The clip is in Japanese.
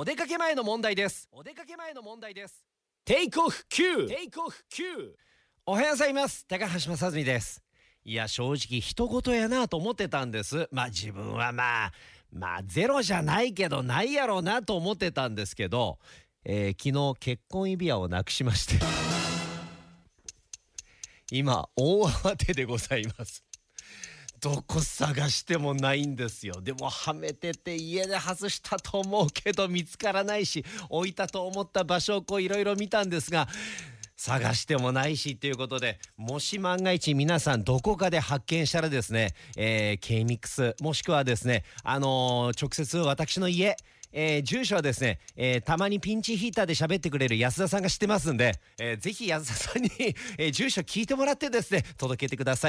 お出かけ前の問題です。お出かけ前の問題です。テイクオフ Q テイクオフ Q おはようございます。高橋正澄です。いや正直人事やなと思ってたんです。まあ自分はまあまあゼロじゃないけどないやろうなと思ってたんですけど、えー、昨日結婚指輪をなくしまして。今大慌てでございます。どこ探してもないんですよでもはめてて家で外したと思うけど見つからないし置いたと思った場所をこういろいろ見たんですが探してもないしということでもし万が一皆さんどこかで発見したらですね、えー、K ミックスもしくはですねあのー、直接私の家えー、住所はですね、えー、たまにピンチヒーターで喋ってくれる安田さんが知ってますんで、えー、ぜひ安田さんに え、住所聞いてもらってですね、届けてください。